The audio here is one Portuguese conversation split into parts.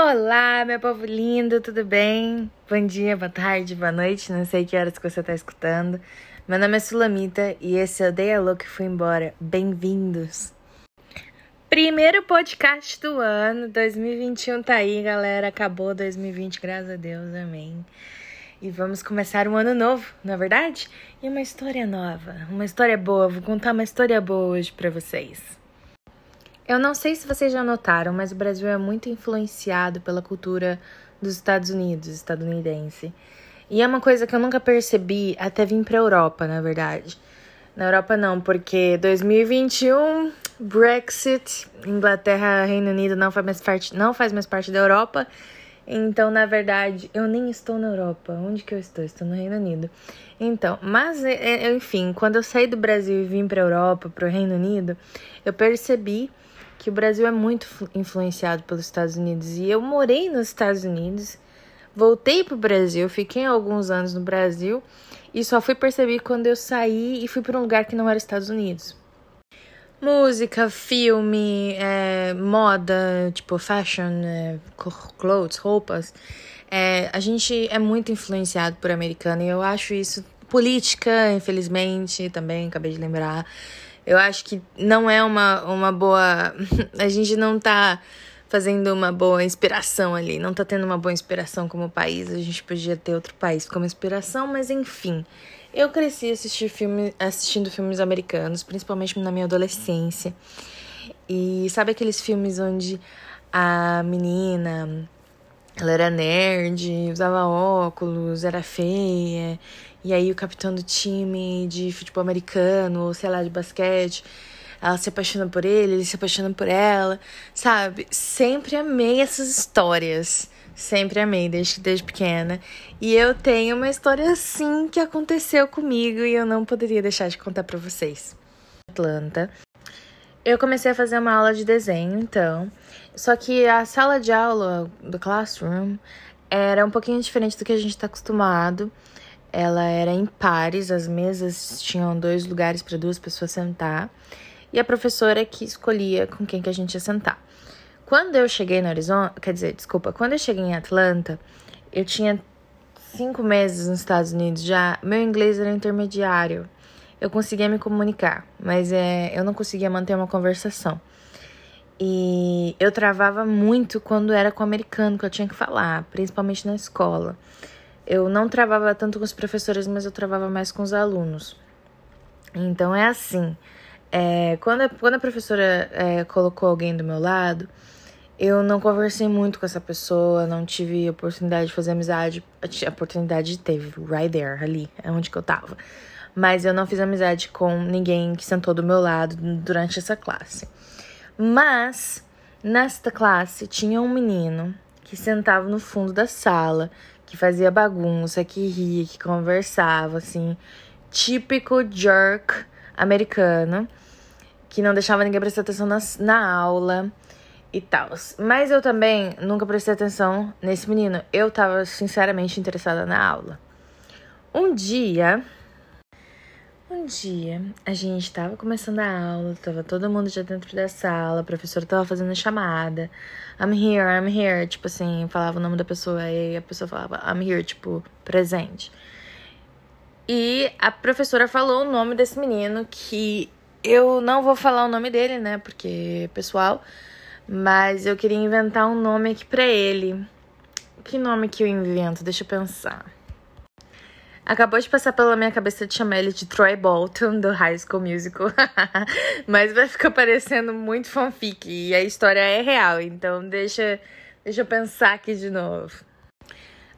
Olá, meu povo lindo, tudo bem? Bom dia, boa tarde, boa noite, não sei que horas que você está escutando. Meu nome é Sulamita e esse é o Day Alô que fui embora. Bem-vindos! Primeiro podcast do ano, 2021 tá aí, galera. Acabou 2020, graças a Deus, amém. E vamos começar um ano novo, não é verdade? E uma história nova, uma história boa. Vou contar uma história boa hoje para vocês. Eu não sei se vocês já notaram, mas o Brasil é muito influenciado pela cultura dos Estados Unidos, estadunidense. E é uma coisa que eu nunca percebi até vir para Europa, na verdade. Na Europa não, porque 2021, Brexit, Inglaterra, Reino Unido não faz mais parte, não faz mais parte da Europa. Então, na verdade, eu nem estou na Europa. Onde que eu estou? Estou no Reino Unido. Então, mas é, é, enfim, quando eu saí do Brasil e vim para a Europa, para o Reino Unido, eu percebi que o Brasil é muito influenciado pelos Estados Unidos. E eu morei nos Estados Unidos, voltei para o Brasil, fiquei alguns anos no Brasil e só fui perceber quando eu saí e fui para um lugar que não era Estados Unidos. Música, filme, é, moda, tipo fashion, é, clothes, roupas. É, a gente é muito influenciado por americano e eu acho isso política, infelizmente, também acabei de lembrar. Eu acho que não é uma, uma boa. A gente não tá fazendo uma boa inspiração ali, não tá tendo uma boa inspiração como país. A gente podia ter outro país como inspiração, mas enfim. Eu cresci assistir filme, assistindo filmes americanos, principalmente na minha adolescência. E sabe aqueles filmes onde a menina ela era nerd, usava óculos, era feia e aí o capitão do time de futebol americano, ou sei lá, de basquete, ela se apaixona por ele, ele se apaixona por ela, sabe? Sempre amei essas histórias. Sempre amei, desde, desde pequena. E eu tenho uma história assim que aconteceu comigo e eu não poderia deixar de contar para vocês. Atlanta. Eu comecei a fazer uma aula de desenho, então. Só que a sala de aula do classroom era um pouquinho diferente do que a gente está acostumado. Ela era em pares, as mesas tinham dois lugares para duas pessoas sentar, e a professora que escolhia com quem que a gente ia sentar. Quando eu cheguei no Arizona, quer dizer, desculpa, quando eu cheguei em Atlanta, eu tinha cinco meses nos Estados Unidos já, meu inglês era intermediário. Eu conseguia me comunicar, mas é, eu não conseguia manter uma conversação. E eu travava muito quando era com o americano que eu tinha que falar, principalmente na escola eu não travava tanto com os professores, mas eu travava mais com os alunos. Então é assim. É, quando, a, quando a professora é, colocou alguém do meu lado, eu não conversei muito com essa pessoa, não tive oportunidade de fazer amizade. A oportunidade teve, right there, ali, é onde que eu tava. Mas eu não fiz amizade com ninguém que sentou do meu lado durante essa classe. Mas, nesta classe, tinha um menino que sentava no fundo da sala, que fazia bagunça, que ria, que conversava, assim, típico jerk americano, que não deixava ninguém prestar atenção na, na aula e tal. Mas eu também nunca prestei atenção nesse menino. Eu tava sinceramente interessada na aula. Um dia, um dia, a gente tava começando a aula, tava todo mundo já dentro da sala, a professora tava fazendo a chamada. I'm here, I'm here, tipo assim, falava o nome da pessoa e a pessoa falava I'm here, tipo, presente. E a professora falou o nome desse menino que eu não vou falar o nome dele, né, porque é pessoal, mas eu queria inventar um nome aqui pra ele. Que nome que eu invento? Deixa eu pensar. Acabou de passar pela minha cabeça de chamar ele de Troy Bolton, do High School Musical. Mas vai ficar parecendo muito fanfic. E a história é real, então deixa, deixa eu pensar aqui de novo.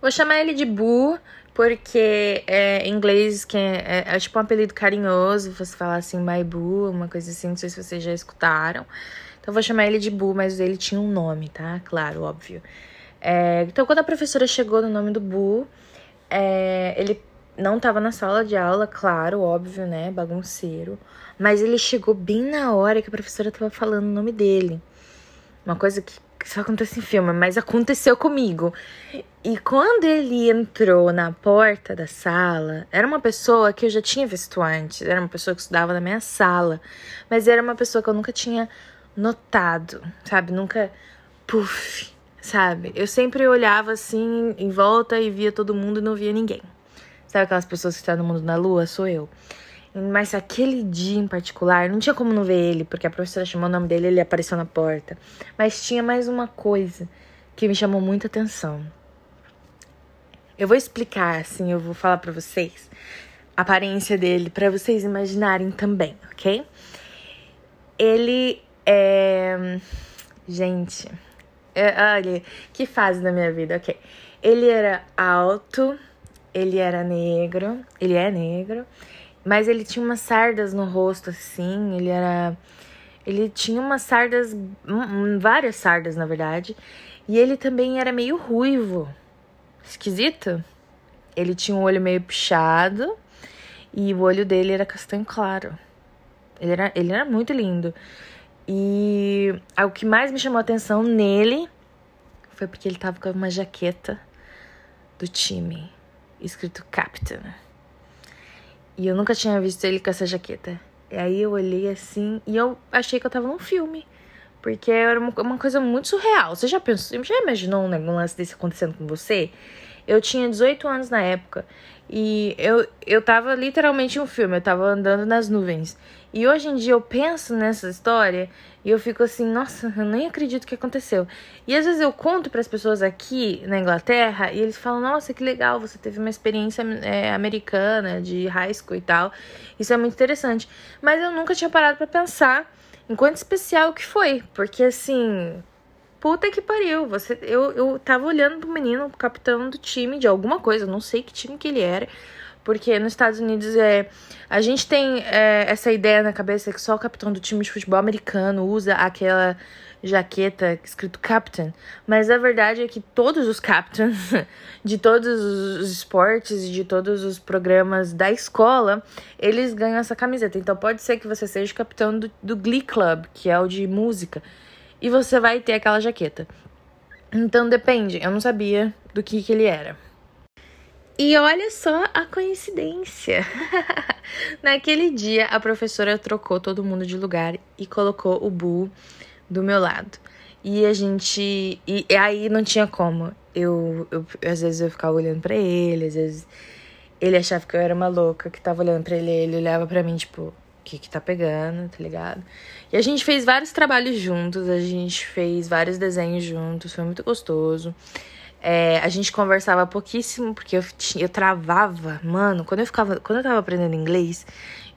Vou chamar ele de Boo, porque é, em inglês que é, é, é, tipo um apelido carinhoso. Você falar assim, My Boo, uma coisa assim, não sei se vocês já escutaram. Então vou chamar ele de Boo, mas ele tinha um nome, tá? Claro, óbvio. É, então quando a professora chegou no nome do Boo, é, ele não estava na sala de aula, claro, óbvio, né? Bagunceiro. Mas ele chegou bem na hora que a professora estava falando o nome dele. Uma coisa que, só acontece em filme, mas aconteceu comigo. E quando ele entrou na porta da sala, era uma pessoa que eu já tinha visto antes. Era uma pessoa que estudava na minha sala. Mas era uma pessoa que eu nunca tinha notado, sabe? Nunca. Puf, sabe? Eu sempre olhava assim em volta e via todo mundo e não via ninguém. Sabe aquelas pessoas que estão no mundo na lua? Sou eu. Mas aquele dia em particular, não tinha como não ver ele, porque a professora chamou o nome dele ele apareceu na porta. Mas tinha mais uma coisa que me chamou muita atenção. Eu vou explicar, assim, eu vou falar para vocês a aparência dele, para vocês imaginarem também, ok? Ele é. Gente, é, olha, que fase da minha vida, ok. Ele era alto, ele era negro, ele é negro, mas ele tinha umas sardas no rosto, assim. Ele era. Ele tinha umas sardas. Várias sardas, na verdade. E ele também era meio ruivo. Esquisito. Ele tinha um olho meio pichado. E o olho dele era castanho claro. Ele era, ele era muito lindo. E o que mais me chamou a atenção nele foi porque ele tava com uma jaqueta do time, escrito Captain. E eu nunca tinha visto ele com essa jaqueta. E aí eu olhei assim e eu achei que eu tava num filme. Porque era uma, uma coisa muito surreal. Você já pensou, já imaginou um lance desse acontecendo com você? Eu tinha 18 anos na época. E eu, eu tava literalmente em um filme, eu tava andando nas nuvens. E hoje em dia eu penso nessa história e eu fico assim, nossa, eu nem acredito que aconteceu. E às vezes eu conto para as pessoas aqui na Inglaterra e eles falam, nossa, que legal, você teve uma experiência é, americana de high school e tal. Isso é muito interessante. Mas eu nunca tinha parado para pensar em quanto especial que foi, porque assim, puta que pariu. Você, eu, eu tava olhando pro menino, pro capitão do time de alguma coisa, não sei que time que ele era. Porque nos Estados Unidos é, a gente tem é, essa ideia na cabeça que só o capitão do time de futebol americano usa aquela jaqueta escrito captain, mas a verdade é que todos os captains de todos os esportes e de todos os programas da escola, eles ganham essa camiseta. Então pode ser que você seja o capitão do, do Glee Club, que é o de música, e você vai ter aquela jaqueta. Então depende, eu não sabia do que, que ele era. E olha só a coincidência. Naquele dia, a professora trocou todo mundo de lugar e colocou o Bu do meu lado. E a gente. E, aí não tinha como. Eu, eu, às vezes eu ficava olhando para ele, às vezes ele achava que eu era uma louca, que tava olhando para ele, ele olhava para mim, tipo, o que que tá pegando, tá ligado? E a gente fez vários trabalhos juntos, a gente fez vários desenhos juntos, foi muito gostoso. É, a gente conversava pouquíssimo, porque eu, eu travava, mano, quando eu ficava, quando eu tava aprendendo inglês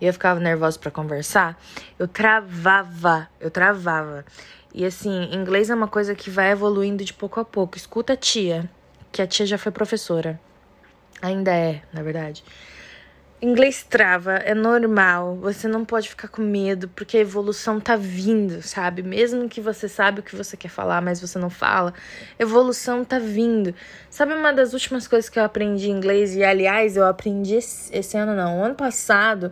e eu ficava nervosa para conversar, eu travava, eu travava. E assim, inglês é uma coisa que vai evoluindo de pouco a pouco. Escuta a tia, que a tia já foi professora. Ainda é, na verdade. Inglês trava, é normal. Você não pode ficar com medo, porque a evolução tá vindo, sabe? Mesmo que você sabe o que você quer falar, mas você não fala, evolução tá vindo. Sabe uma das últimas coisas que eu aprendi em inglês? E aliás, eu aprendi esse, ano não, ano passado.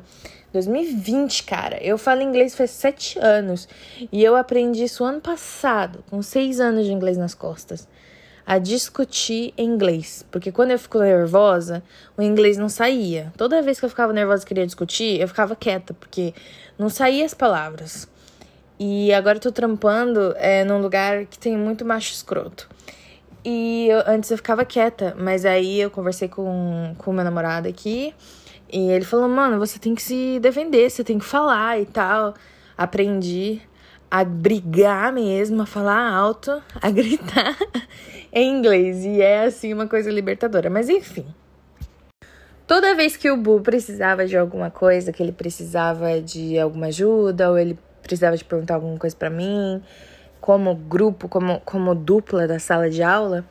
2020, cara. Eu falo inglês faz sete anos. E eu aprendi isso ano passado, com seis anos de inglês nas costas a discutir inglês. Porque quando eu fico nervosa, o inglês não saía. Toda vez que eu ficava nervosa e queria discutir, eu ficava quieta, porque não saía as palavras. E agora eu tô trampando é, num lugar que tem muito macho escroto. E eu, antes eu ficava quieta, mas aí eu conversei com o meu namorado aqui. E ele falou, mano, você tem que se defender, você tem que falar e tal. Aprendi a brigar mesmo, a falar alto, a gritar em inglês. E é assim uma coisa libertadora. Mas enfim. Toda vez que o Bu precisava de alguma coisa, que ele precisava de alguma ajuda, ou ele precisava de perguntar alguma coisa para mim, como grupo, como, como dupla da sala de aula,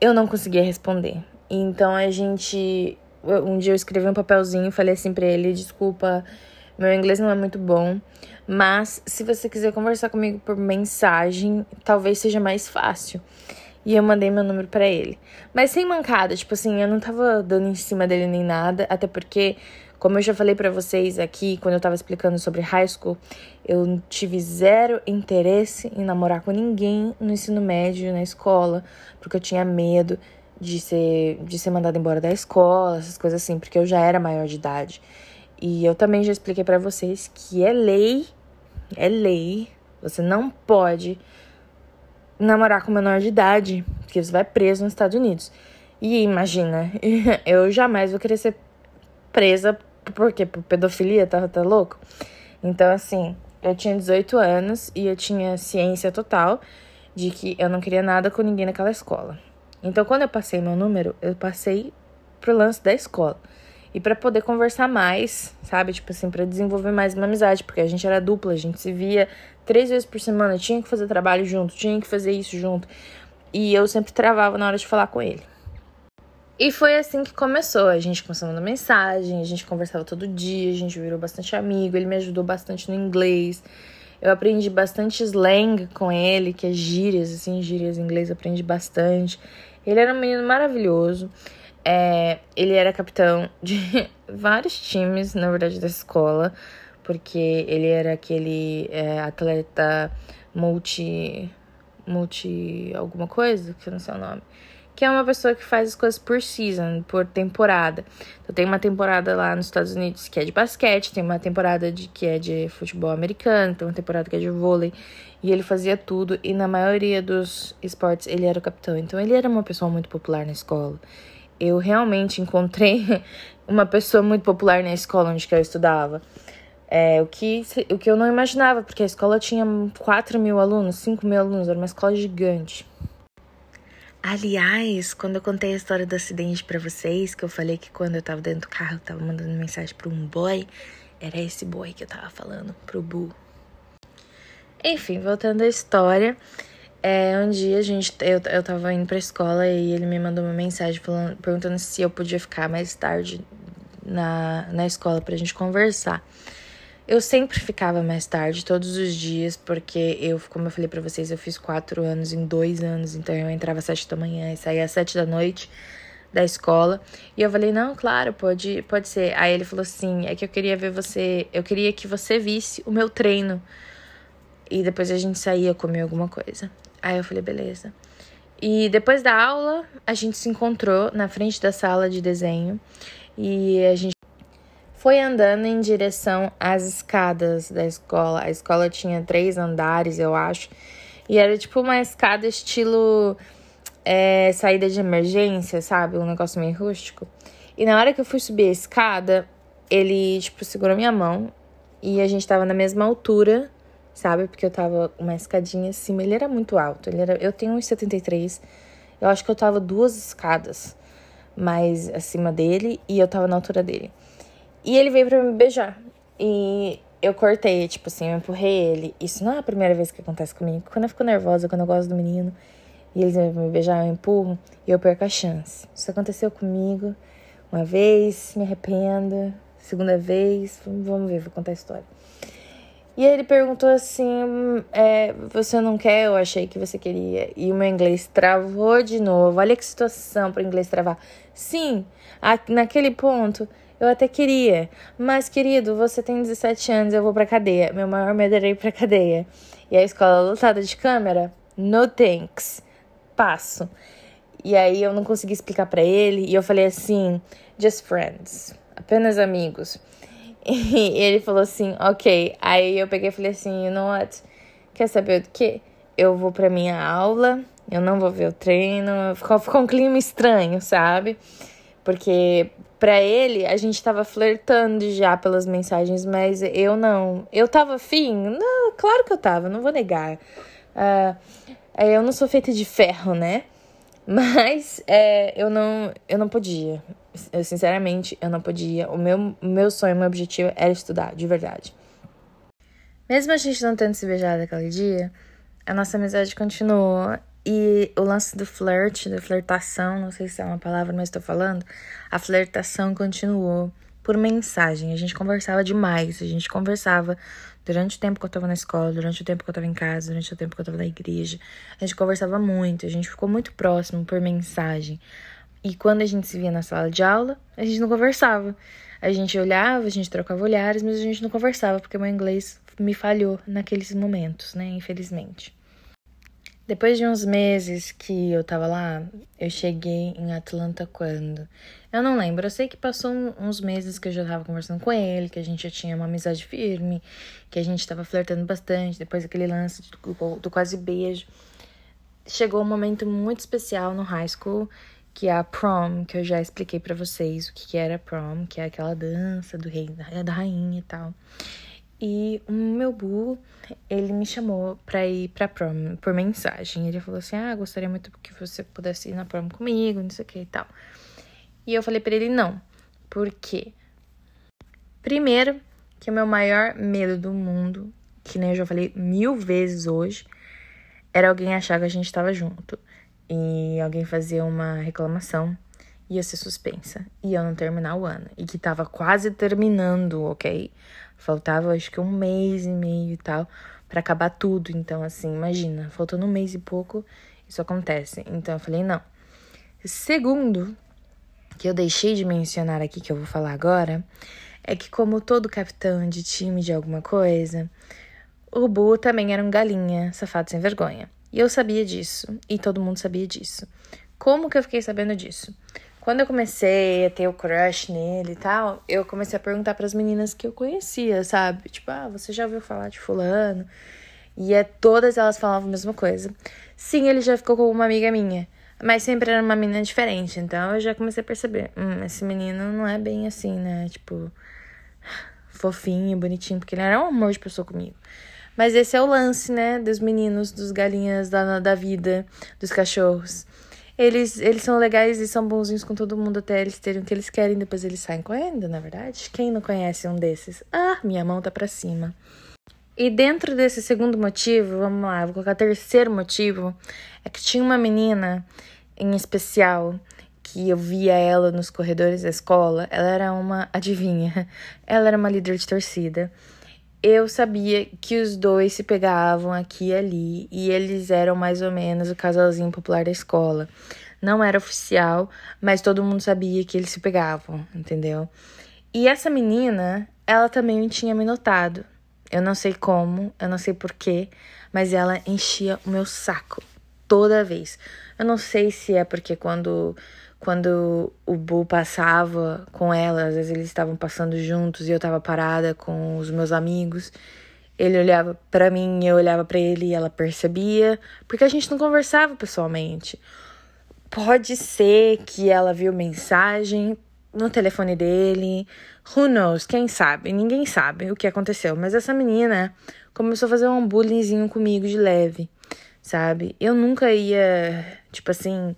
eu não conseguia responder. Então a gente. Um dia eu escrevi um papelzinho e falei assim pra ele: desculpa, meu inglês não é muito bom, mas se você quiser conversar comigo por mensagem, talvez seja mais fácil. E eu mandei meu número para ele. Mas sem mancada, tipo assim, eu não tava dando em cima dele nem nada, até porque, como eu já falei para vocês aqui, quando eu tava explicando sobre high school, eu tive zero interesse em namorar com ninguém no ensino médio, na escola, porque eu tinha medo de ser, de ser mandada embora da escola, essas coisas assim, porque eu já era maior de idade. E eu também já expliquei para vocês que é lei, é lei, você não pode namorar com menor de idade, porque você vai preso nos Estados Unidos. E imagina, eu jamais vou querer ser presa porque por pedofilia, tá, tá louco? Então, assim, eu tinha 18 anos e eu tinha ciência total de que eu não queria nada com ninguém naquela escola. Então, quando eu passei meu número, eu passei pro lance da escola. E para poder conversar mais, sabe? Tipo assim, para desenvolver mais uma amizade, porque a gente era dupla, a gente se via três vezes por semana, tinha que fazer trabalho junto, tinha que fazer isso junto. E eu sempre travava na hora de falar com ele. E foi assim que começou. A gente começou mensagem, a gente conversava todo dia, a gente virou bastante amigo, ele me ajudou bastante no inglês. Eu aprendi bastante slang com ele, que é gírias, assim, gírias em inglês, aprendi bastante. Ele era um menino maravilhoso. É, ele era capitão de vários times, na verdade, da escola, porque ele era aquele é, atleta multi. multi. alguma coisa, que eu não sei o nome que é uma pessoa que faz as coisas por season, por temporada. Então tem uma temporada lá nos Estados Unidos que é de basquete, tem uma temporada de que é de futebol americano, tem uma temporada que é de vôlei. E ele fazia tudo e na maioria dos esportes ele era o capitão. Então ele era uma pessoa muito popular na escola. Eu realmente encontrei uma pessoa muito popular na escola onde eu estudava. É, o, que, o que eu não imaginava, porque a escola tinha 4 mil alunos, 5 mil alunos, era uma escola gigante. Aliás, quando eu contei a história do acidente para vocês, que eu falei que quando eu tava dentro do carro, eu tava mandando mensagem para um boy, era esse boy que eu tava falando, pro Bu. Enfim, voltando à história, é, um dia a gente, eu, eu tava indo pra escola e ele me mandou uma mensagem falando, perguntando se eu podia ficar mais tarde na, na escola pra gente conversar. Eu sempre ficava mais tarde, todos os dias, porque eu, como eu falei para vocês, eu fiz quatro anos em dois anos, então eu entrava às sete da manhã e saía às sete da noite da escola. E eu falei, não, claro, pode, pode ser. Aí ele falou assim, é que eu queria ver você, eu queria que você visse o meu treino. E depois a gente saía comer alguma coisa. Aí eu falei, beleza. E depois da aula, a gente se encontrou na frente da sala de desenho. E a gente foi andando em direção às escadas da escola. A escola tinha três andares, eu acho. E era tipo uma escada estilo é, saída de emergência, sabe? Um negócio meio rústico. E na hora que eu fui subir a escada, ele, tipo, segurou minha mão. E a gente tava na mesma altura, sabe? Porque eu tava uma escadinha acima. Ele era muito alto. Ele era, eu tenho 1,73. Eu acho que eu tava duas escadas mais acima dele. E eu tava na altura dele. E ele veio pra me beijar. E eu cortei, tipo assim, eu empurrei ele. Isso não é a primeira vez que acontece comigo. Quando eu fico nervosa, quando eu gosto do menino e eles vêm me beijar, eu empurro e eu perco a chance. Isso aconteceu comigo uma vez, me arrependo. Segunda vez, vamos ver, vou contar a história. E aí ele perguntou assim: é, Você não quer? Eu achei que você queria. E o meu inglês travou de novo. Olha que situação para o inglês travar. Sim, naquele ponto eu até queria, mas querido, você tem 17 anos, eu vou pra cadeia. Meu maior medo era ir pra cadeia. E a escola lotada de câmera? No thanks. Passo. E aí eu não consegui explicar para ele e eu falei assim, just friends, apenas amigos. E ele falou assim, ok. Aí eu peguei e falei assim, you know what? Quer saber do que? Eu vou pra minha aula, eu não vou ver o treino. Ficou, ficou um clima estranho, sabe? Porque para ele a gente tava flertando já pelas mensagens, mas eu não. Eu tava afim? Não, claro que eu tava, não vou negar. Uh, eu não sou feita de ferro, né? Mas é, eu não eu não podia. Eu, sinceramente, eu não podia. O meu, meu sonho, meu objetivo era estudar, de verdade. Mesmo a gente não tendo se beijado aquele dia, a nossa amizade continuou e o lance do flirt, da flirtação, não sei se é uma palavra, mas estou falando, a flirtação continuou por mensagem. A gente conversava demais, a gente conversava durante o tempo que eu estava na escola, durante o tempo que eu estava em casa, durante o tempo que eu estava na igreja. A gente conversava muito, a gente ficou muito próximo por mensagem. E quando a gente se via na sala de aula, a gente não conversava. A gente olhava, a gente trocava olhares, mas a gente não conversava, porque meu inglês me falhou naqueles momentos, né? Infelizmente. Depois de uns meses que eu tava lá, eu cheguei em Atlanta quando? Eu não lembro. Eu sei que passou uns meses que eu já tava conversando com ele, que a gente já tinha uma amizade firme, que a gente tava flertando bastante, depois aquele lance do, do quase beijo. chegou um momento muito especial no high school, que é a prom, que eu já expliquei para vocês o que, era prom, que é aquela dança do rei, da rainha e tal. E o meu bu, ele me chamou pra ir pra prom por mensagem. Ele falou assim: Ah, gostaria muito que você pudesse ir na prom comigo, não sei o que e tal. E eu falei pra ele: Não. Por quê? Primeiro, que o meu maior medo do mundo, que nem eu já falei mil vezes hoje, era alguém achar que a gente tava junto. E alguém fazer uma reclamação ia ser suspensa. E eu não terminar o ano. E que tava quase terminando, ok? Faltava acho que um mês e meio e tal para acabar tudo. Então, assim, imagina, faltando um mês e pouco, isso acontece. Então eu falei, não. Segundo, que eu deixei de mencionar aqui, que eu vou falar agora, é que como todo capitão de time de alguma coisa, o Bu também era um galinha, safado sem vergonha. E eu sabia disso, e todo mundo sabia disso. Como que eu fiquei sabendo disso? Quando eu comecei a ter o crush nele e tal, eu comecei a perguntar para as meninas que eu conhecia, sabe? Tipo, ah, você já ouviu falar de fulano? E é, todas elas falavam a mesma coisa. Sim, ele já ficou com uma amiga minha, mas sempre era uma menina diferente. Então eu já comecei a perceber, hum, esse menino não é bem assim, né? Tipo, fofinho, bonitinho, porque ele era um amor de pessoa comigo. Mas esse é o lance, né? Dos meninos, dos galinhas da, da vida, dos cachorros. Eles, eles são legais e são bonzinhos com todo mundo até eles terem o que eles querem, depois eles saem correndo, na verdade. Quem não conhece um desses? Ah, minha mão tá pra cima. E dentro desse segundo motivo, vamos lá, vou colocar terceiro motivo, é que tinha uma menina em especial que eu via ela nos corredores da escola. Ela era uma, adivinha, ela era uma líder de torcida eu sabia que os dois se pegavam aqui e ali e eles eram mais ou menos o casalzinho popular da escola. Não era oficial, mas todo mundo sabia que eles se pegavam, entendeu? E essa menina, ela também tinha me notado. Eu não sei como, eu não sei porquê, mas ela enchia o meu saco toda vez. Eu não sei se é porque quando quando o Bu passava com ela, às vezes eles estavam passando juntos e eu tava parada com os meus amigos. Ele olhava para mim, eu olhava para ele e ela percebia, porque a gente não conversava pessoalmente. Pode ser que ela viu mensagem no telefone dele. Who knows? Quem sabe? Ninguém sabe o que aconteceu. Mas essa menina começou a fazer um bullyingzinho comigo de leve, sabe? Eu nunca ia, tipo assim,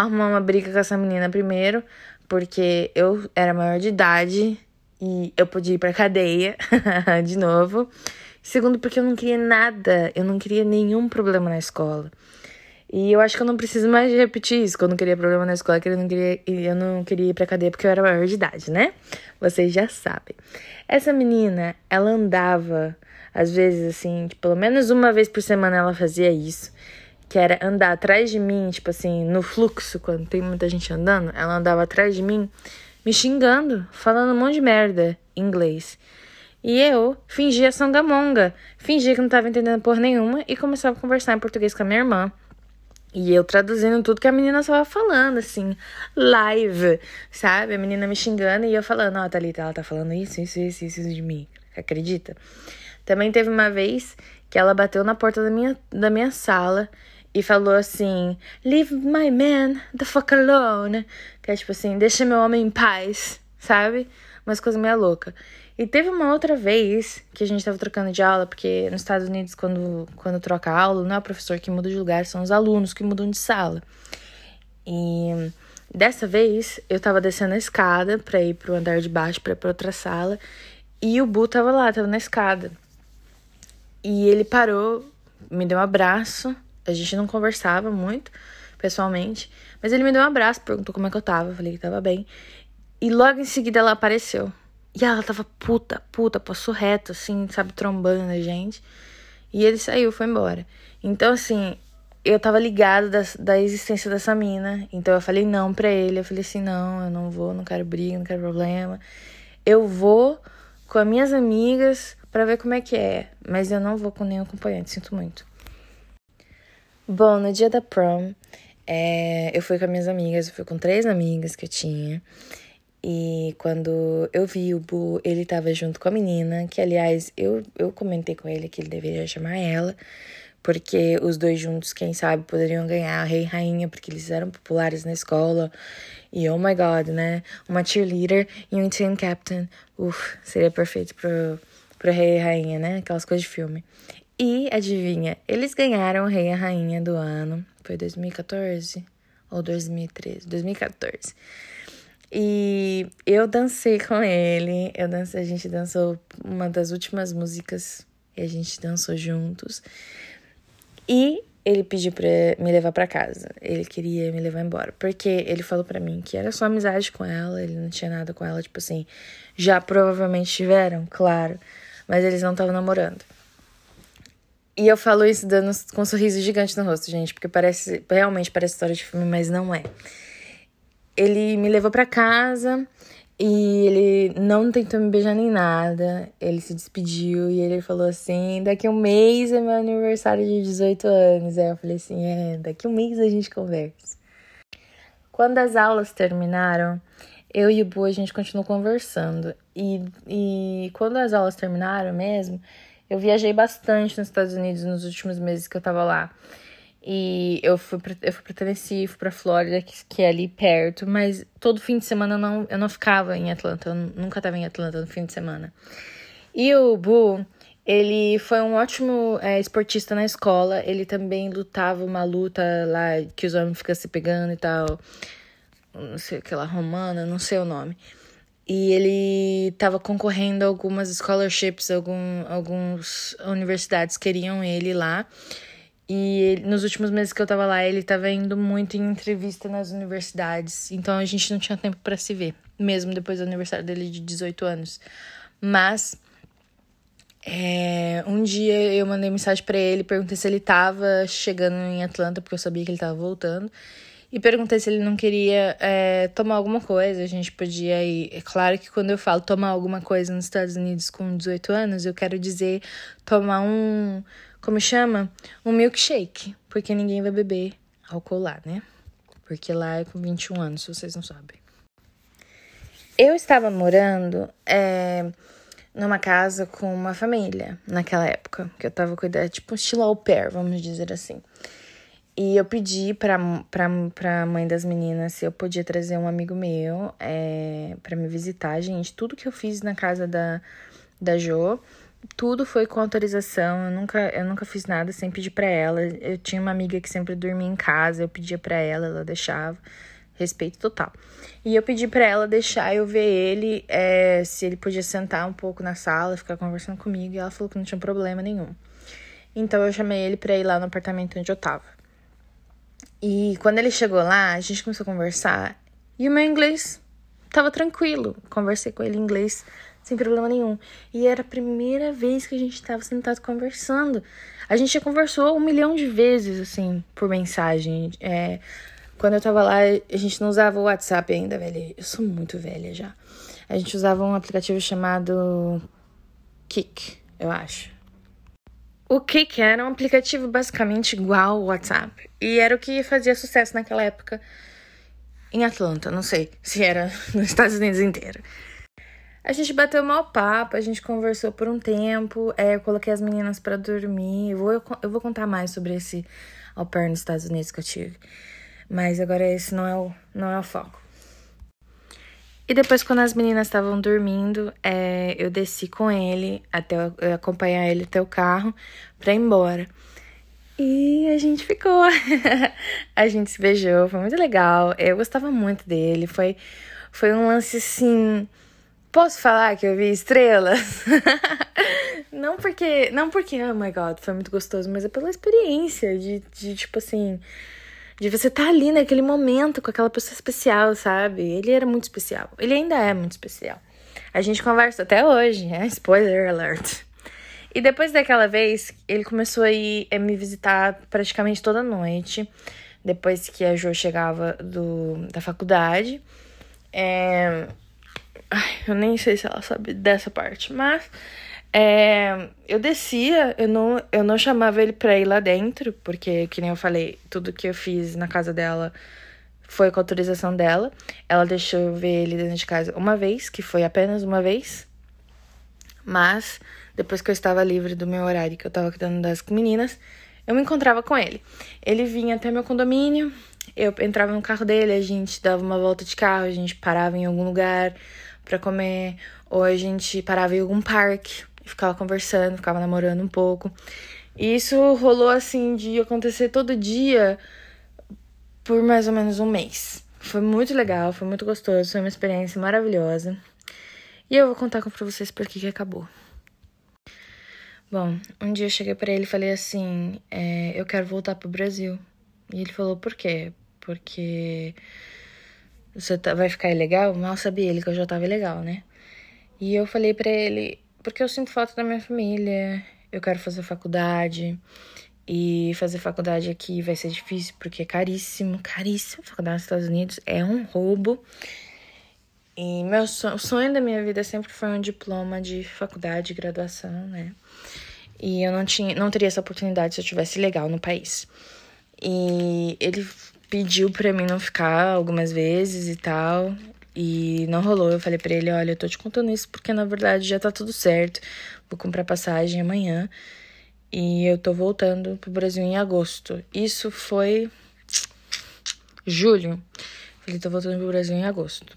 arrumar uma briga com essa menina primeiro, porque eu era maior de idade e eu podia ir pra cadeia de novo. Segundo, porque eu não queria nada, eu não queria nenhum problema na escola. E eu acho que eu não preciso mais repetir isso, que eu não queria problema na escola, que eu não queria, eu não queria ir pra cadeia porque eu era maior de idade, né? Vocês já sabem. Essa menina, ela andava, às vezes, assim, pelo menos uma vez por semana ela fazia isso que era andar atrás de mim, tipo assim, no fluxo, quando tem muita gente andando, ela andava atrás de mim, me xingando, falando um monte de merda em inglês. E eu fingia sangamonga, fingia que não tava entendendo por nenhuma e começava a conversar em português com a minha irmã. E eu traduzindo tudo que a menina estava falando, assim, live, sabe? A menina me xingando e eu falando, ó, oh, Thalita, ela tá falando isso, isso, isso, isso de mim. Acredita? Também teve uma vez que ela bateu na porta da minha, da minha sala e falou assim: Leave my man the fuck alone. Que é tipo assim, deixa meu homem em paz, sabe? Umas coisas meio louca. E teve uma outra vez que a gente tava trocando de aula, porque nos Estados Unidos, quando, quando troca aula, não é o professor que muda de lugar, são os alunos que mudam de sala. E dessa vez eu tava descendo a escada pra ir pro andar de baixo, pra ir pra outra sala, e o Bu tava lá, tava na escada. E ele parou, me deu um abraço a gente não conversava muito, pessoalmente. Mas ele me deu um abraço, perguntou como é que eu tava. Falei que tava bem. E logo em seguida ela apareceu. E ela tava puta, puta, passou reto, assim, sabe, trombando a gente. E ele saiu, foi embora. Então, assim, eu tava ligado da, da existência dessa mina. Então eu falei não pra ele. Eu falei assim: não, eu não vou, não quero briga, não quero problema. Eu vou com as minhas amigas para ver como é que é. Mas eu não vou com nenhum acompanhante, sinto muito. Bom, no dia da prom, é, eu fui com minhas amigas, eu fui com três amigas que eu tinha. E quando eu vi o Bu, ele tava junto com a menina, que aliás eu, eu comentei com ele que ele deveria chamar ela, porque os dois juntos, quem sabe, poderiam ganhar rei e rainha, porque eles eram populares na escola. E oh my god, né? Uma cheerleader e um team captain. Uf, seria perfeito pro, pro rei e rainha, né? Aquelas coisas de filme. E adivinha, eles ganharam o rei e a rainha do ano. Foi 2014 ou 2013? 2014. E eu dancei com ele. Eu dancei, a gente dançou uma das últimas músicas e a gente dançou juntos. E ele pediu pra me levar para casa. Ele queria me levar embora. Porque ele falou para mim que era só amizade com ela, ele não tinha nada com ela. Tipo assim, já provavelmente tiveram, claro. Mas eles não estavam namorando. E eu falo isso dando com um sorriso gigante no rosto, gente, porque parece realmente parece história de filme, mas não é. Ele me levou para casa e ele não tentou me beijar nem nada. Ele se despediu e ele falou assim: daqui um mês é meu aniversário de 18 anos. Aí eu falei assim: é, daqui um mês a gente conversa. Quando as aulas terminaram, eu e o Bu a gente continuou conversando. E, e quando as aulas terminaram mesmo, eu viajei bastante nos Estados Unidos nos últimos meses que eu tava lá. E eu fui pra, eu fui pra Tennessee, fui pra Flórida, que, que é ali perto, mas todo fim de semana eu não, eu não ficava em Atlanta, eu nunca tava em Atlanta no fim de semana. E o Bu, ele foi um ótimo é, esportista na escola, ele também lutava uma luta lá que os homens ficam se pegando e tal, não sei aquela romana, não sei o nome. E ele estava concorrendo a algumas scholarships, algum, algumas universidades queriam ele lá. E ele, nos últimos meses que eu tava lá, ele tava indo muito em entrevista nas universidades. Então a gente não tinha tempo para se ver, mesmo depois do aniversário dele de 18 anos. Mas é, um dia eu mandei mensagem para ele, perguntei se ele tava chegando em Atlanta, porque eu sabia que ele tava voltando e perguntei se ele não queria é, tomar alguma coisa. A gente podia ir. É claro que quando eu falo tomar alguma coisa nos Estados Unidos com 18 anos, eu quero dizer tomar um. Como chama? Um milkshake. Porque ninguém vai beber álcool lá, né? Porque lá é com 21 anos, se vocês não sabem. Eu estava morando é, numa casa com uma família naquela época, que eu tava cuidando, tipo estilo au pair, vamos dizer assim. E eu pedi pra, pra, pra mãe das meninas se eu podia trazer um amigo meu é, para me visitar, gente. Tudo que eu fiz na casa da, da Jo, tudo foi com autorização. Eu nunca, eu nunca fiz nada sem pedir para ela. Eu tinha uma amiga que sempre dormia em casa, eu pedia para ela, ela deixava. Respeito total. E eu pedi para ela deixar eu ver ele, é, se ele podia sentar um pouco na sala, ficar conversando comigo. E ela falou que não tinha problema nenhum. Então eu chamei ele pra ir lá no apartamento onde eu tava. E quando ele chegou lá, a gente começou a conversar e o meu inglês tava tranquilo. Conversei com ele em inglês sem problema nenhum. E era a primeira vez que a gente tava sentado conversando. A gente já conversou um milhão de vezes, assim, por mensagem. É, quando eu tava lá, a gente não usava o WhatsApp ainda, velho. Eu sou muito velha já. A gente usava um aplicativo chamado Kik, eu acho. O que era um aplicativo basicamente igual ao WhatsApp. E era o que fazia sucesso naquela época em Atlanta. Não sei se era nos Estados Unidos inteiro. A gente bateu mal papo, a gente conversou por um tempo. É, eu coloquei as meninas para dormir. Eu vou, eu vou contar mais sobre esse au pair nos Estados Unidos que eu tive. Mas agora esse não é o, não é o foco. E depois, quando as meninas estavam dormindo, é, eu desci com ele, até acompanhar ele até o carro, pra ir embora. E a gente ficou. a gente se beijou, foi muito legal. Eu gostava muito dele. Foi, foi um lance assim. Posso falar que eu vi estrelas? não porque. Não porque, oh my god, foi muito gostoso, mas é pela experiência de, de tipo assim de você estar tá ali naquele momento com aquela pessoa especial, sabe? Ele era muito especial. Ele ainda é muito especial. A gente conversa até hoje, é spoiler alert. E depois daquela vez, ele começou a ir a me visitar praticamente toda noite. Depois que a Jo chegava do, da faculdade. É... Ai, eu nem sei se ela sabe dessa parte, mas é, eu descia, eu não, eu não chamava ele pra ir lá dentro, porque, que nem eu falei, tudo que eu fiz na casa dela foi com autorização dela. Ela deixou eu ver ele dentro de casa uma vez, que foi apenas uma vez. Mas, depois que eu estava livre do meu horário, que eu tava cuidando das meninas, eu me encontrava com ele. Ele vinha até meu condomínio, eu entrava no carro dele, a gente dava uma volta de carro, a gente parava em algum lugar para comer, ou a gente parava em algum parque ficava conversando, ficava namorando um pouco. E isso rolou assim de acontecer todo dia por mais ou menos um mês. Foi muito legal, foi muito gostoso, foi uma experiência maravilhosa. E eu vou contar pra vocês por que, que acabou. Bom, um dia eu cheguei para ele e falei assim: é, eu quero voltar pro Brasil. E ele falou: por quê? Porque você tá, vai ficar ilegal? Mal sabia ele que eu já tava ilegal, né? E eu falei para ele: porque eu sinto falta da minha família, eu quero fazer faculdade. E fazer faculdade aqui vai ser difícil porque é caríssimo, caríssimo. Faculdade nos Estados Unidos é um roubo. E meu sonho, o sonho da minha vida sempre foi um diploma de faculdade, de graduação, né? E eu não tinha, não teria essa oportunidade se eu tivesse legal no país. E ele pediu para mim não ficar algumas vezes e tal, e não rolou. Eu falei para ele, olha, eu tô te contando isso porque na verdade já tá tudo certo. Vou comprar passagem amanhã e eu tô voltando pro Brasil em agosto. Isso foi julho. Falei, tô voltando pro Brasil em agosto.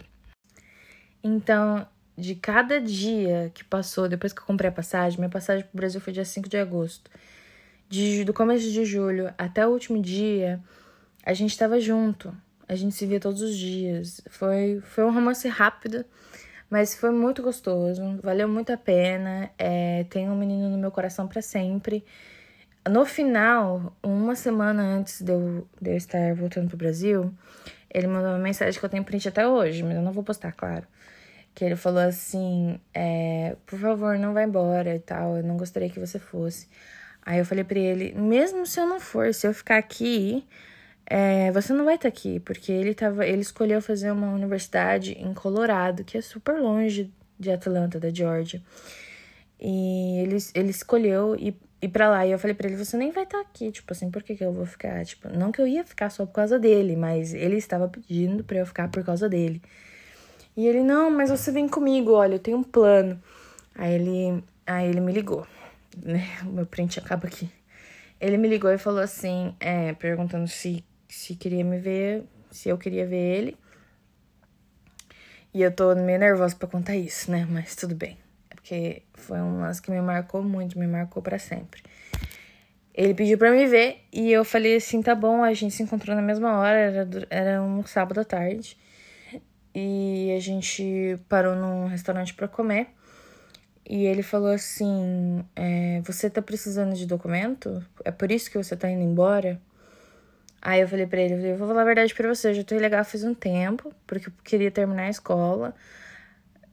Então, de cada dia que passou, depois que eu comprei a passagem, minha passagem pro Brasil foi dia 5 de agosto. De, do começo de julho até o último dia, a gente tava junto. A gente se via todos os dias. Foi, foi um romance rápido, mas foi muito gostoso. Valeu muito a pena. É, tem um menino no meu coração para sempre. No final, uma semana antes de eu, de eu estar voltando pro Brasil, ele mandou uma mensagem que eu tenho print até hoje, mas eu não vou postar, claro que ele falou assim: é, por favor, não vá embora e tal, eu não gostaria que você fosse. Aí eu falei para ele: mesmo se eu não for, se eu ficar aqui, é, você não vai estar tá aqui, porque ele, tava, ele escolheu fazer uma universidade em Colorado, que é super longe de Atlanta, da Georgia. E ele, ele escolheu ir, ir pra lá. E eu falei pra ele: você nem vai estar tá aqui. Tipo assim, por que, que eu vou ficar? Tipo, não que eu ia ficar só por causa dele, mas ele estava pedindo pra eu ficar por causa dele. E ele, não, mas você vem comigo, olha, eu tenho um plano. Aí ele, aí ele me ligou, né? O meu print acaba aqui. Ele me ligou e falou assim, é, perguntando se, se queria me ver, se eu queria ver ele. E eu tô meio nervosa pra contar isso, né? Mas tudo bem. É porque foi um lance que me marcou muito, me marcou para sempre. Ele pediu para me ver e eu falei assim, tá bom, a gente se encontrou na mesma hora, era, era um sábado à tarde e a gente parou num restaurante para comer. E ele falou assim: é, Você tá precisando de documento? É por isso que você tá indo embora? Aí eu falei pra ele: eu Vou falar a verdade pra você, eu já tô ilegal faz um tempo, porque eu queria terminar a escola.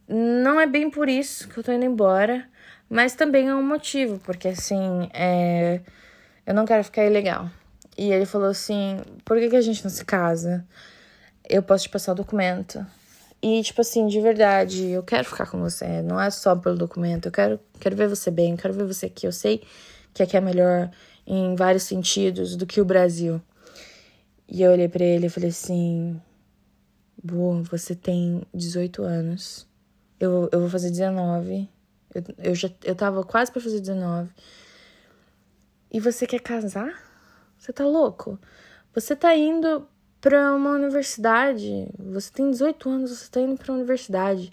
Não é bem por isso que eu tô indo embora, mas também é um motivo, porque assim, é, eu não quero ficar ilegal. E ele falou assim: Por que, que a gente não se casa? eu posso te passar o documento. E, tipo assim, de verdade, eu quero ficar com você. Não é só pelo documento. Eu quero, quero ver você bem, quero ver você aqui. Eu sei que aqui é melhor em vários sentidos do que o Brasil. E eu olhei para ele e falei assim: Boa, você tem 18 anos. Eu, eu vou fazer 19. Eu, eu já eu tava quase para fazer 19. E você quer casar? Você tá louco? Você tá indo para uma universidade. Você tem 18 anos, você está indo uma universidade.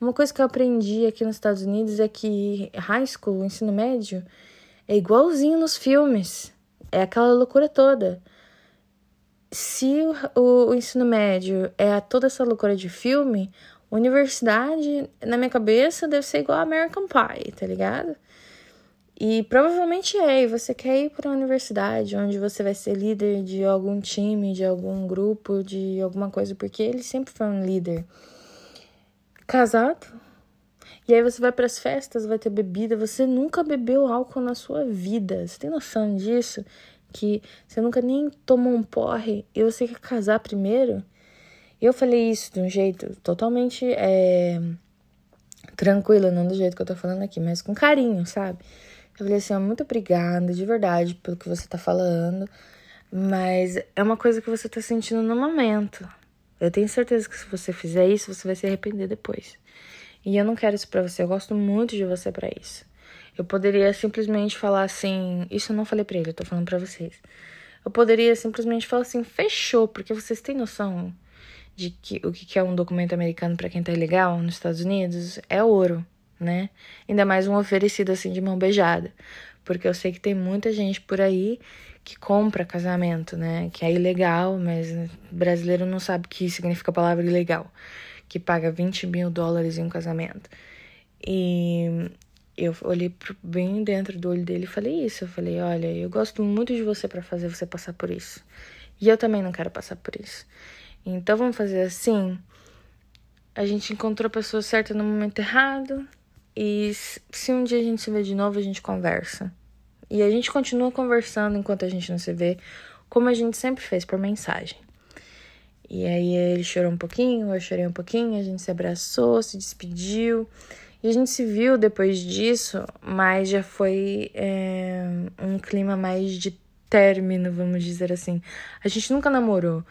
Uma coisa que eu aprendi aqui nos Estados Unidos é que high school, ensino médio, é igualzinho nos filmes. É aquela loucura toda. Se o, o, ensino médio é toda essa loucura de filme, universidade, na minha cabeça, deve ser igual American Pie, tá ligado? E provavelmente é, e você quer ir para uma universidade onde você vai ser líder de algum time, de algum grupo, de alguma coisa, porque ele sempre foi um líder. Casado. E aí você vai para as festas, vai ter bebida, você nunca bebeu álcool na sua vida. Você tem noção disso? Que você nunca nem tomou um porre e você quer casar primeiro? Eu falei isso de um jeito totalmente é, tranquilo, não do jeito que eu tô falando aqui, mas com carinho, sabe? Eu falei assim, muito obrigada, de verdade, pelo que você tá falando. Mas é uma coisa que você tá sentindo no momento. Eu tenho certeza que se você fizer isso, você vai se arrepender depois. E eu não quero isso pra você. Eu gosto muito de você para isso. Eu poderia simplesmente falar assim, isso eu não falei para ele, eu tô falando para vocês. Eu poderia simplesmente falar assim, fechou, porque vocês têm noção de que o que é um documento americano para quem tá ilegal nos Estados Unidos é ouro, né? Ainda mais um oferecido assim de mão beijada. Porque eu sei que tem muita gente por aí que compra casamento, né? Que é ilegal, mas brasileiro não sabe o que significa a palavra ilegal. Que paga 20 mil dólares em um casamento. E eu olhei bem dentro do olho dele e falei isso. Eu falei: Olha, eu gosto muito de você para fazer você passar por isso. E eu também não quero passar por isso. Então vamos fazer assim. A gente encontrou a pessoa certa no momento errado. E se um dia a gente se vê de novo, a gente conversa. E a gente continua conversando enquanto a gente não se vê, como a gente sempre fez por mensagem. E aí ele chorou um pouquinho, eu chorei um pouquinho, a gente se abraçou, se despediu. E a gente se viu depois disso, mas já foi é, um clima mais de término, vamos dizer assim. A gente nunca namorou,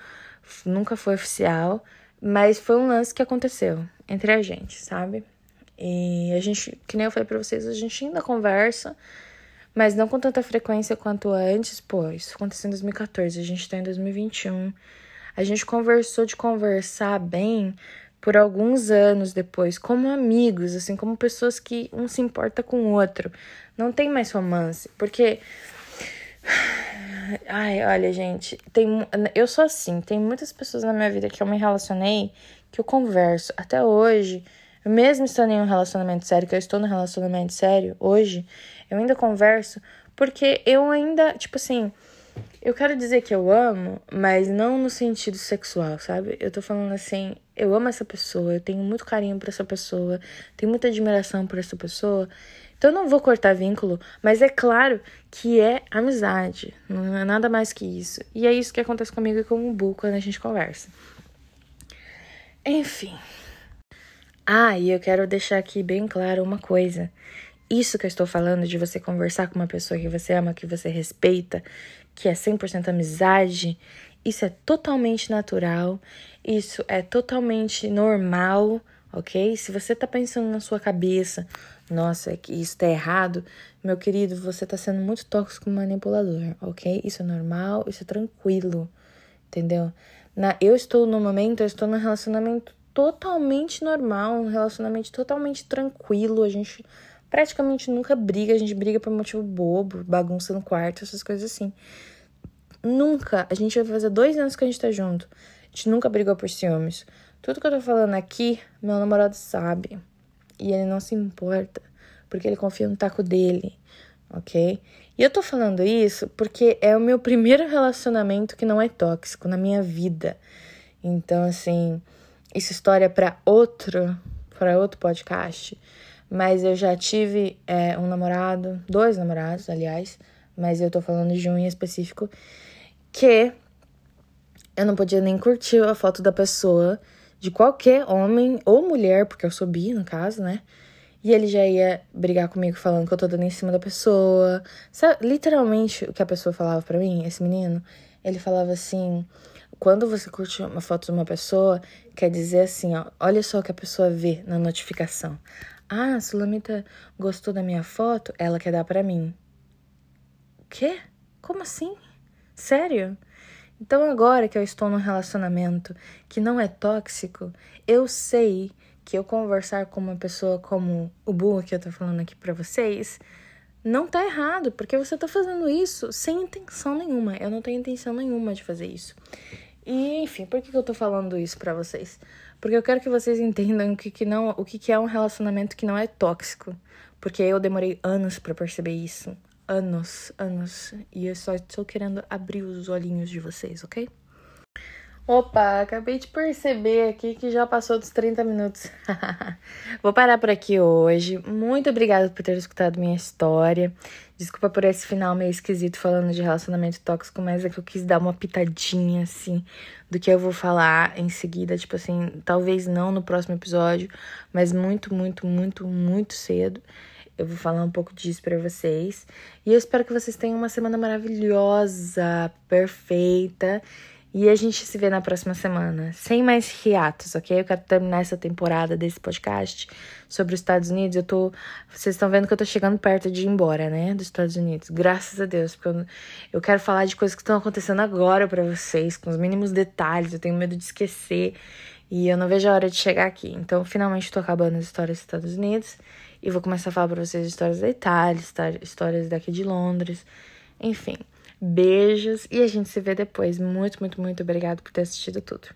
nunca foi oficial, mas foi um lance que aconteceu entre a gente, sabe? E a gente, que nem eu falei pra vocês, a gente ainda conversa, mas não com tanta frequência quanto antes. Pô, isso aconteceu em 2014, a gente tá em 2021. A gente conversou de conversar bem por alguns anos depois, como amigos, assim, como pessoas que um se importa com o outro. Não tem mais romance, porque. Ai, olha, gente, tem, eu sou assim, tem muitas pessoas na minha vida que eu me relacionei que eu converso até hoje, mesmo estando em um relacionamento sério, que eu estou no relacionamento sério hoje, eu ainda converso porque eu ainda, tipo assim, eu quero dizer que eu amo, mas não no sentido sexual, sabe? Eu tô falando assim, eu amo essa pessoa, eu tenho muito carinho por essa pessoa, tenho muita admiração por essa pessoa. Então eu não vou cortar vínculo, mas é claro que é amizade, não é nada mais que isso. E é isso que acontece comigo e com o Bu quando a gente conversa. Enfim. Ah, e eu quero deixar aqui bem claro uma coisa. Isso que eu estou falando de você conversar com uma pessoa que você ama, que você respeita, que é 100% amizade, isso é totalmente natural, isso é totalmente normal, ok? Se você tá pensando na sua cabeça, nossa, é que isso tá errado, meu querido, você tá sendo muito tóxico manipulador, ok? Isso é normal, isso é tranquilo, entendeu? Na, eu estou no momento, eu estou num relacionamento totalmente normal, um relacionamento totalmente tranquilo, a gente praticamente nunca briga, a gente briga por motivo bobo, bagunça no quarto, essas coisas assim. Nunca, a gente vai fazer dois anos que a gente tá junto, a gente nunca brigou por ciúmes. Tudo que eu tô falando aqui, meu namorado sabe. E ele não se importa, porque ele confia no taco dele, ok? E eu tô falando isso porque é o meu primeiro relacionamento que não é tóxico na minha vida. Então, assim, isso história para outro, para outro podcast. Mas eu já tive é, um namorado, dois namorados, aliás, mas eu tô falando de um em específico, que eu não podia nem curtir a foto da pessoa, de qualquer homem ou mulher, porque eu sou bi, no caso, né? E ele já ia brigar comigo falando que eu tô dando em cima da pessoa. Sabe, literalmente o que a pessoa falava para mim, esse menino, ele falava assim: quando você curte uma foto de uma pessoa, quer dizer assim, ó, olha só o que a pessoa vê na notificação. Ah, a Sulamita gostou da minha foto, ela quer dar para mim. Quê? Como assim? Sério? Então agora que eu estou num relacionamento que não é tóxico, eu sei que eu conversar com uma pessoa como o Bu que eu tô falando aqui para vocês, não tá errado, porque você tá fazendo isso sem intenção nenhuma. Eu não tenho intenção nenhuma de fazer isso. E, enfim, por que eu tô falando isso para vocês? Porque eu quero que vocês entendam o que, que, não, o que, que é um relacionamento que não é tóxico. Porque eu demorei anos para perceber isso. Anos, anos. E eu só estou querendo abrir os olhinhos de vocês, ok? Opa, acabei de perceber aqui que já passou dos 30 minutos. Vou parar por aqui hoje. Muito obrigada por ter escutado minha história. Desculpa por esse final meio esquisito falando de relacionamento tóxico, mas é que eu quis dar uma pitadinha assim do que eu vou falar em seguida, tipo assim, talvez não no próximo episódio, mas muito, muito, muito, muito cedo. Eu vou falar um pouco disso para vocês. E eu espero que vocês tenham uma semana maravilhosa, perfeita E a gente se vê na próxima semana, sem mais hiatos, ok? Eu quero terminar essa temporada desse podcast sobre os Estados Unidos. Eu tô. Vocês estão vendo que eu tô chegando perto de ir embora, né? Dos Estados Unidos. Graças a Deus, porque eu, eu quero falar de coisas que estão acontecendo agora para vocês, com os mínimos detalhes. Eu tenho medo de esquecer. E eu não vejo a hora de chegar aqui. Então, finalmente, tô acabando as histórias dos Estados Unidos. E vou começar a falar pra vocês histórias da Itália, histórias daqui de Londres. Enfim. Beijos e a gente se vê depois. Muito, muito, muito obrigado por ter assistido tudo.